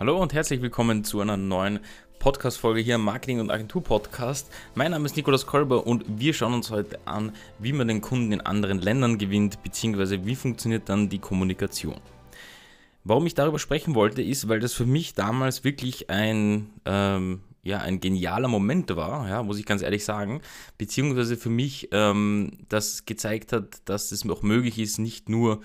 Hallo und herzlich willkommen zu einer neuen Podcast-Folge hier im Marketing- und Agentur-Podcast. Mein Name ist Nikolaus Kolber und wir schauen uns heute an, wie man den Kunden in anderen Ländern gewinnt, beziehungsweise wie funktioniert dann die Kommunikation. Warum ich darüber sprechen wollte, ist, weil das für mich damals wirklich ein, ähm, ja, ein genialer Moment war, ja, muss ich ganz ehrlich sagen, beziehungsweise für mich ähm, das gezeigt hat, dass es auch möglich ist, nicht nur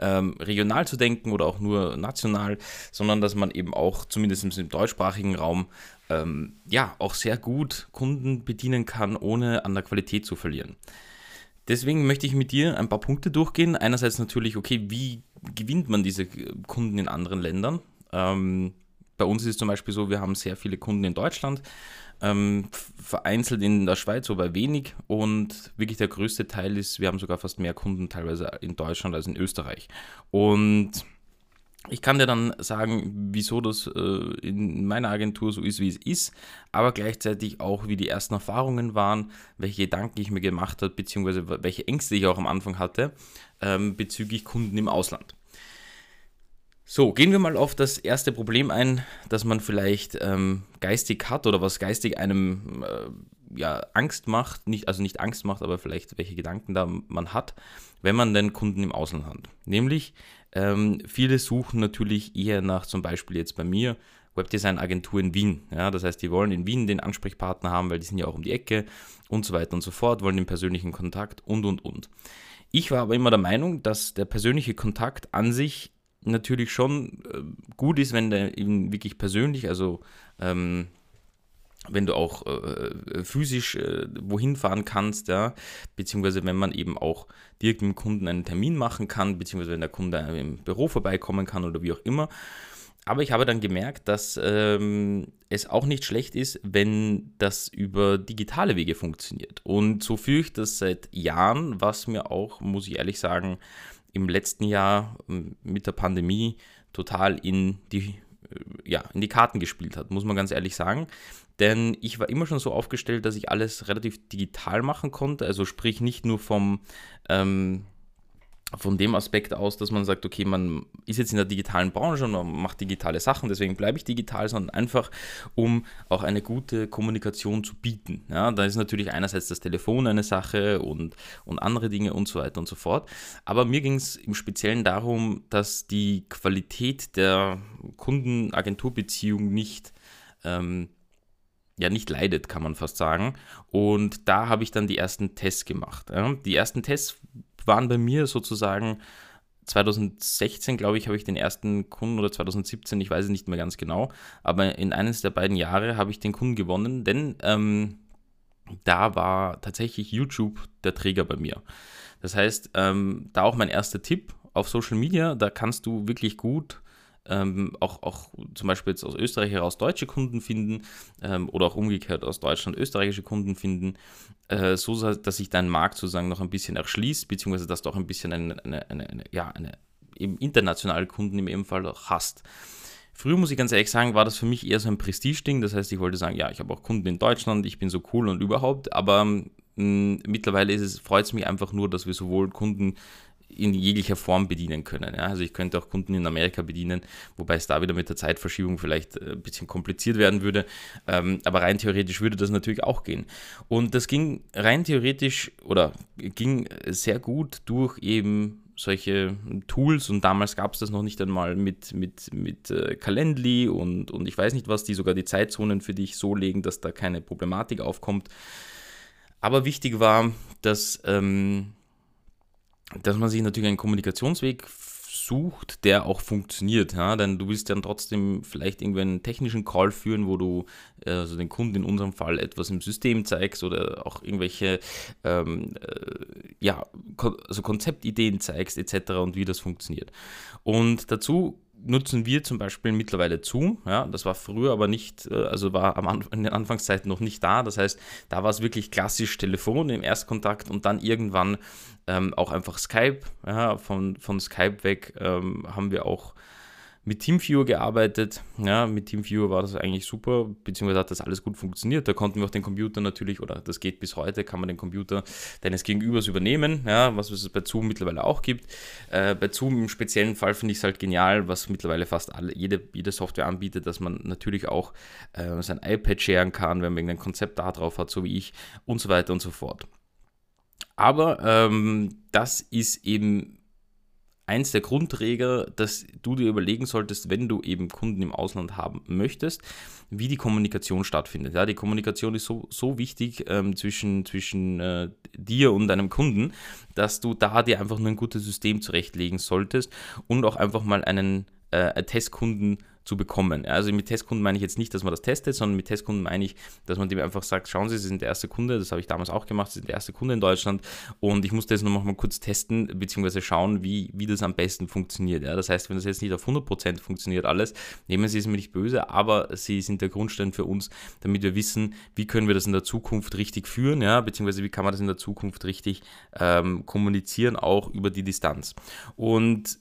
ähm, regional zu denken oder auch nur national, sondern dass man eben auch zumindest im deutschsprachigen Raum ähm, ja auch sehr gut Kunden bedienen kann, ohne an der Qualität zu verlieren. Deswegen möchte ich mit dir ein paar Punkte durchgehen. Einerseits natürlich, okay, wie gewinnt man diese Kunden in anderen Ländern? Ähm, bei uns ist es zum Beispiel so, wir haben sehr viele Kunden in Deutschland, ähm, vereinzelt in der Schweiz, aber wenig. Und wirklich der größte Teil ist, wir haben sogar fast mehr Kunden teilweise in Deutschland als in Österreich. Und ich kann dir dann sagen, wieso das äh, in meiner Agentur so ist, wie es ist, aber gleichzeitig auch, wie die ersten Erfahrungen waren, welche Gedanken ich mir gemacht habe, beziehungsweise welche Ängste ich auch am Anfang hatte ähm, bezüglich Kunden im Ausland. So, gehen wir mal auf das erste Problem ein, das man vielleicht ähm, geistig hat oder was geistig einem äh, ja, Angst macht, nicht, also nicht Angst macht, aber vielleicht welche Gedanken da man hat, wenn man den Kunden im Ausland hat. Nämlich, ähm, viele suchen natürlich eher nach zum Beispiel jetzt bei mir Webdesign-Agentur in Wien. Ja, das heißt, die wollen in Wien den Ansprechpartner haben, weil die sind ja auch um die Ecke und so weiter und so fort, wollen den persönlichen Kontakt und und und. Ich war aber immer der Meinung, dass der persönliche Kontakt an sich natürlich schon äh, gut ist, wenn der eben wirklich persönlich, also ähm, wenn du auch äh, physisch äh, wohin fahren kannst, ja, beziehungsweise wenn man eben auch direkt mit dem Kunden einen Termin machen kann, beziehungsweise wenn der Kunde im Büro vorbeikommen kann oder wie auch immer. Aber ich habe dann gemerkt, dass ähm, es auch nicht schlecht ist, wenn das über digitale Wege funktioniert. Und so führe ich das seit Jahren, was mir auch, muss ich ehrlich sagen, im letzten Jahr ähm, mit der Pandemie total in die, äh, ja, in die Karten gespielt hat, muss man ganz ehrlich sagen. Denn ich war immer schon so aufgestellt, dass ich alles relativ digital machen konnte. Also sprich nicht nur vom ähm, von dem Aspekt aus, dass man sagt, okay, man ist jetzt in der digitalen Branche und man macht digitale Sachen, deswegen bleibe ich digital, sondern einfach, um auch eine gute Kommunikation zu bieten. Ja, da ist natürlich einerseits das Telefon eine Sache und, und andere Dinge und so weiter und so fort. Aber mir ging es im Speziellen darum, dass die Qualität der Kunden-Agentur-Beziehung nicht ähm, ja nicht leidet, kann man fast sagen. Und da habe ich dann die ersten Tests gemacht. Die ersten Tests waren bei mir sozusagen 2016, glaube ich, habe ich den ersten Kunden oder 2017, ich weiß es nicht mehr ganz genau, aber in eines der beiden Jahre habe ich den Kunden gewonnen, denn ähm, da war tatsächlich YouTube der Träger bei mir. Das heißt, ähm, da auch mein erster Tipp auf Social Media, da kannst du wirklich gut ähm, auch, auch zum Beispiel jetzt aus Österreich heraus deutsche Kunden finden ähm, oder auch umgekehrt aus Deutschland österreichische Kunden finden, äh, so dass sich dein Markt sozusagen noch ein bisschen erschließt, beziehungsweise dass du auch ein bisschen eine, eine, eine, eine ja, eine eben internationale Kunden im Fall auch hast. Früher muss ich ganz ehrlich sagen, war das für mich eher so ein Prestigeding. Das heißt, ich wollte sagen, ja, ich habe auch Kunden in Deutschland, ich bin so cool und überhaupt. Aber mh, mittlerweile freut es mich einfach nur, dass wir sowohl Kunden in jeglicher Form bedienen können. Ja? Also ich könnte auch Kunden in Amerika bedienen, wobei es da wieder mit der Zeitverschiebung vielleicht äh, ein bisschen kompliziert werden würde. Ähm, aber rein theoretisch würde das natürlich auch gehen. Und das ging rein theoretisch oder ging sehr gut durch eben solche Tools und damals gab es das noch nicht einmal mit, mit, mit äh, Calendly und, und ich weiß nicht was, die sogar die Zeitzonen für dich so legen, dass da keine Problematik aufkommt. Aber wichtig war, dass ähm, dass man sich natürlich einen Kommunikationsweg sucht, der auch funktioniert. Ja? Denn du willst dann trotzdem vielleicht irgendwie einen technischen Call führen, wo du äh, also den Kunden in unserem Fall etwas im System zeigst oder auch irgendwelche ähm, äh, ja, also Konzeptideen zeigst etc. und wie das funktioniert. Und dazu nutzen wir zum Beispiel mittlerweile Zoom. Ja, das war früher aber nicht, äh, also war am Anfang, in den Anfangszeiten noch nicht da. Das heißt, da war es wirklich klassisch Telefon im Erstkontakt und dann irgendwann ähm, auch einfach Skype. Ja, von, von Skype weg ähm, haben wir auch mit TeamViewer gearbeitet. Ja, mit TeamViewer war das eigentlich super, beziehungsweise hat das alles gut funktioniert. Da konnten wir auch den Computer natürlich, oder das geht bis heute, kann man den Computer deines Gegenübers übernehmen, ja, was es bei Zoom mittlerweile auch gibt. Äh, bei Zoom im speziellen Fall finde ich es halt genial, was mittlerweile fast alle, jede, jede Software anbietet, dass man natürlich auch äh, sein iPad sharen kann, wenn man irgendein Konzept da drauf hat, so wie ich, und so weiter und so fort. Aber ähm, das ist eben eins der Grundträger, dass du dir überlegen solltest, wenn du eben Kunden im Ausland haben möchtest, wie die Kommunikation stattfindet. Ja, die Kommunikation ist so, so wichtig ähm, zwischen, zwischen äh, dir und deinem Kunden, dass du da dir einfach nur ein gutes System zurechtlegen solltest und auch einfach mal einen äh, Testkunden zu bekommen. Also mit Testkunden meine ich jetzt nicht, dass man das testet, sondern mit Testkunden meine ich, dass man dem einfach sagt, schauen Sie, Sie sind der erste Kunde, das habe ich damals auch gemacht, Sie sind der erste Kunde in Deutschland und ich musste jetzt noch mal kurz testen, beziehungsweise schauen, wie, wie das am besten funktioniert. Ja, das heißt, wenn das jetzt nicht auf 100% funktioniert alles, nehmen Sie es mir nicht böse, aber Sie sind der Grundstein für uns, damit wir wissen, wie können wir das in der Zukunft richtig führen, ja, beziehungsweise wie kann man das in der Zukunft richtig ähm, kommunizieren, auch über die Distanz. Und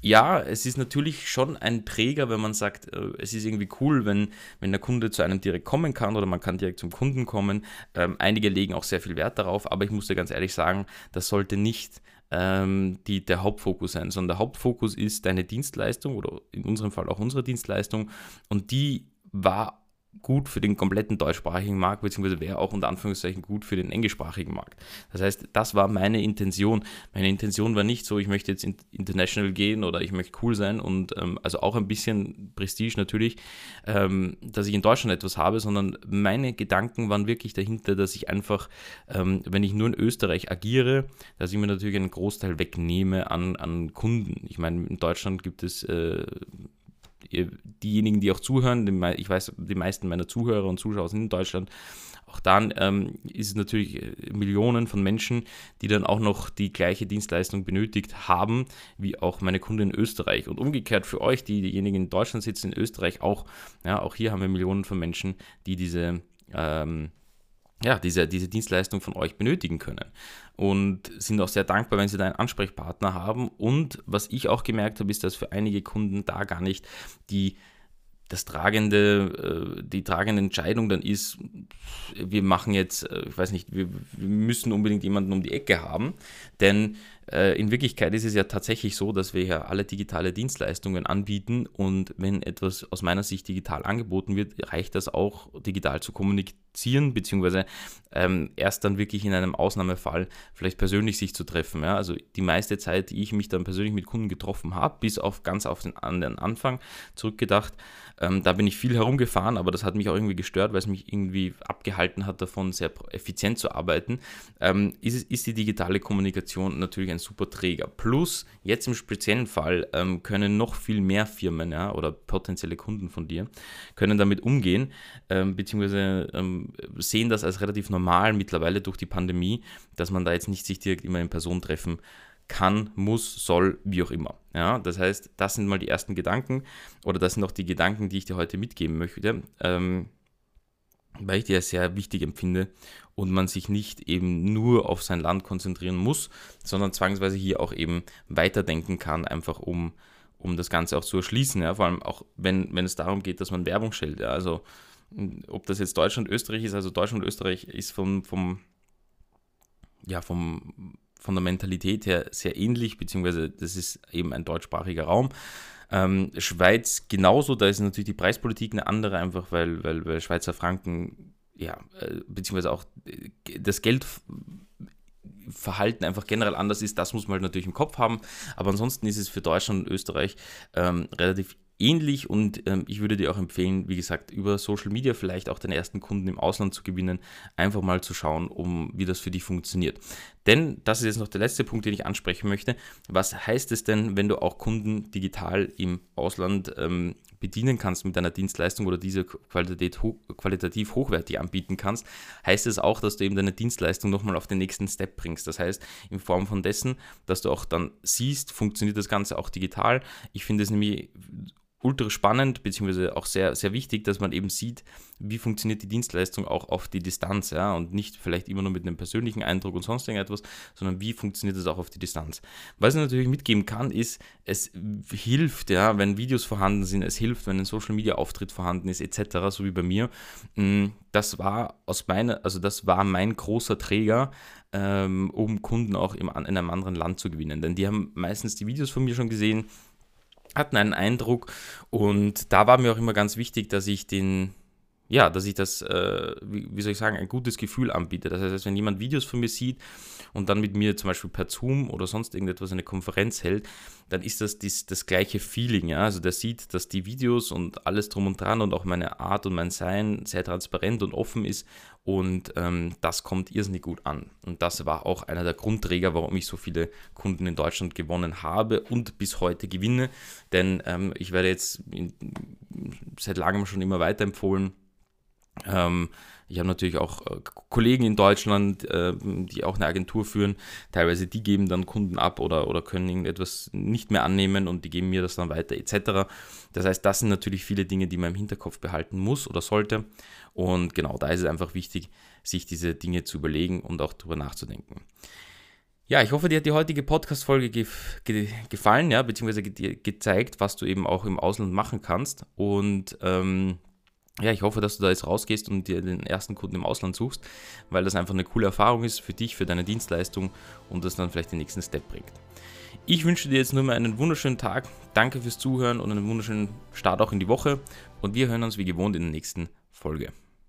ja, es ist natürlich schon ein Träger, wenn man sagt, äh, es ist irgendwie cool, wenn, wenn der Kunde zu einem direkt kommen kann oder man kann direkt zum Kunden kommen. Ähm, einige legen auch sehr viel Wert darauf, aber ich muss dir ganz ehrlich sagen, das sollte nicht ähm, die, der Hauptfokus sein, sondern der Hauptfokus ist deine Dienstleistung oder in unserem Fall auch unsere Dienstleistung und die war gut für den kompletten deutschsprachigen Markt, beziehungsweise wäre auch unter Anführungszeichen gut für den englischsprachigen Markt. Das heißt, das war meine Intention. Meine Intention war nicht so, ich möchte jetzt international gehen oder ich möchte cool sein und ähm, also auch ein bisschen Prestige natürlich, ähm, dass ich in Deutschland etwas habe, sondern meine Gedanken waren wirklich dahinter, dass ich einfach, ähm, wenn ich nur in Österreich agiere, dass ich mir natürlich einen Großteil wegnehme an, an Kunden. Ich meine, in Deutschland gibt es äh, diejenigen, die auch zuhören, ich weiß, die meisten meiner Zuhörer und Zuschauer sind in Deutschland, auch dann ähm, ist es natürlich äh, Millionen von Menschen, die dann auch noch die gleiche Dienstleistung benötigt haben, wie auch meine Kunden in Österreich. Und umgekehrt für euch, die, diejenigen in Deutschland sitzen, in Österreich auch, ja, auch hier haben wir Millionen von Menschen, die diese ähm, ja, diese, diese Dienstleistung von euch benötigen können. Und sind auch sehr dankbar, wenn sie da einen Ansprechpartner haben. Und was ich auch gemerkt habe, ist, dass für einige Kunden da gar nicht die das tragende, äh, die tragende Entscheidung dann ist, wir machen jetzt, äh, ich weiß nicht, wir, wir müssen unbedingt jemanden um die Ecke haben, denn in Wirklichkeit ist es ja tatsächlich so, dass wir ja alle digitale Dienstleistungen anbieten und wenn etwas aus meiner Sicht digital angeboten wird, reicht das auch digital zu kommunizieren, beziehungsweise ähm, erst dann wirklich in einem Ausnahmefall vielleicht persönlich sich zu treffen. Ja? Also die meiste Zeit, die ich mich dann persönlich mit Kunden getroffen habe, bis auf ganz auf den, an den Anfang zurückgedacht, ähm, da bin ich viel herumgefahren, aber das hat mich auch irgendwie gestört, weil es mich irgendwie abgehalten hat davon, sehr effizient zu arbeiten, ähm, ist, ist die digitale Kommunikation natürlich ein super Träger. Plus, jetzt im speziellen Fall ähm, können noch viel mehr Firmen ja, oder potenzielle Kunden von dir können damit umgehen, ähm, beziehungsweise ähm, sehen das als relativ normal mittlerweile durch die Pandemie, dass man da jetzt nicht sich direkt immer in Person treffen kann, muss, soll, wie auch immer. Ja, das heißt, das sind mal die ersten Gedanken oder das sind auch die Gedanken, die ich dir heute mitgeben möchte. Ähm, weil ich die ja sehr wichtig empfinde und man sich nicht eben nur auf sein Land konzentrieren muss, sondern zwangsweise hier auch eben weiterdenken kann, einfach um, um das Ganze auch zu erschließen. Ja? Vor allem auch, wenn, wenn es darum geht, dass man Werbung stellt. Ja? Also ob das jetzt Deutschland, Österreich ist, also Deutschland, Österreich ist vom, vom, ja, vom, von der Mentalität her sehr ähnlich, beziehungsweise das ist eben ein deutschsprachiger Raum. Ähm, Schweiz genauso, da ist natürlich die Preispolitik eine andere, einfach weil, weil, weil Schweizer Franken, ja, äh, beziehungsweise auch äh, das Geldverhalten einfach generell anders ist, das muss man halt natürlich im Kopf haben. Aber ansonsten ist es für Deutschland und Österreich ähm, relativ ähnlich und ähm, ich würde dir auch empfehlen, wie gesagt, über Social Media vielleicht auch den ersten Kunden im Ausland zu gewinnen, einfach mal zu schauen, um wie das für dich funktioniert. Denn das ist jetzt noch der letzte Punkt, den ich ansprechen möchte. Was heißt es denn, wenn du auch Kunden digital im Ausland ähm, bedienen kannst mit deiner Dienstleistung oder diese qualitativ, ho qualitativ hochwertig anbieten kannst, heißt es auch, dass du eben deine Dienstleistung nochmal auf den nächsten Step bringst. Das heißt, in Form von dessen, dass du auch dann siehst, funktioniert das Ganze auch digital. Ich finde es nämlich ultra spannend, beziehungsweise auch sehr, sehr wichtig, dass man eben sieht, wie funktioniert die Dienstleistung auch auf die Distanz, ja, und nicht vielleicht immer nur mit einem persönlichen Eindruck und sonst irgendetwas, sondern wie funktioniert es auch auf die Distanz. Was ich natürlich mitgeben kann, ist, es hilft, ja, wenn Videos vorhanden sind, es hilft, wenn ein Social Media Auftritt vorhanden ist, etc., so wie bei mir. Mm, das war aus meiner, also das war mein großer Träger, ähm, um Kunden auch in einem anderen Land zu gewinnen. Denn die haben meistens die Videos von mir schon gesehen, hatten einen Eindruck. Und da war mir auch immer ganz wichtig, dass ich den, ja, dass ich das, äh, wie, wie, soll ich sagen, ein gutes Gefühl anbiete. Das heißt, wenn jemand Videos von mir sieht und dann mit mir zum Beispiel per Zoom oder sonst irgendetwas eine Konferenz hält, dann ist das dies, das gleiche Feeling. Ja? Also der sieht, dass die Videos und alles drum und dran und auch meine Art und mein Sein sehr transparent und offen ist und ähm, das kommt irrsinnig gut an. Und das war auch einer der Grundträger, warum ich so viele Kunden in Deutschland gewonnen habe und bis heute gewinne. Denn ähm, ich werde jetzt in, seit langem schon immer weiterempfohlen. Ähm, ich habe natürlich auch äh, Kollegen in Deutschland, äh, die auch eine Agentur führen. Teilweise die geben dann Kunden ab oder, oder können irgendetwas nicht mehr annehmen und die geben mir das dann weiter etc. Das heißt, das sind natürlich viele Dinge, die man im Hinterkopf behalten muss oder sollte. Und genau da ist es einfach wichtig, sich diese Dinge zu überlegen und auch darüber nachzudenken. Ja, ich hoffe, dir hat die heutige Podcast-Folge ge ge gefallen, ja, beziehungsweise ge gezeigt, was du eben auch im Ausland machen kannst. Und ähm, ja, ich hoffe, dass du da jetzt rausgehst und dir den ersten Kunden im Ausland suchst, weil das einfach eine coole Erfahrung ist für dich, für deine Dienstleistung und das dann vielleicht den nächsten Step bringt. Ich wünsche dir jetzt nur mal einen wunderschönen Tag. Danke fürs Zuhören und einen wunderschönen Start auch in die Woche. Und wir hören uns wie gewohnt in der nächsten Folge.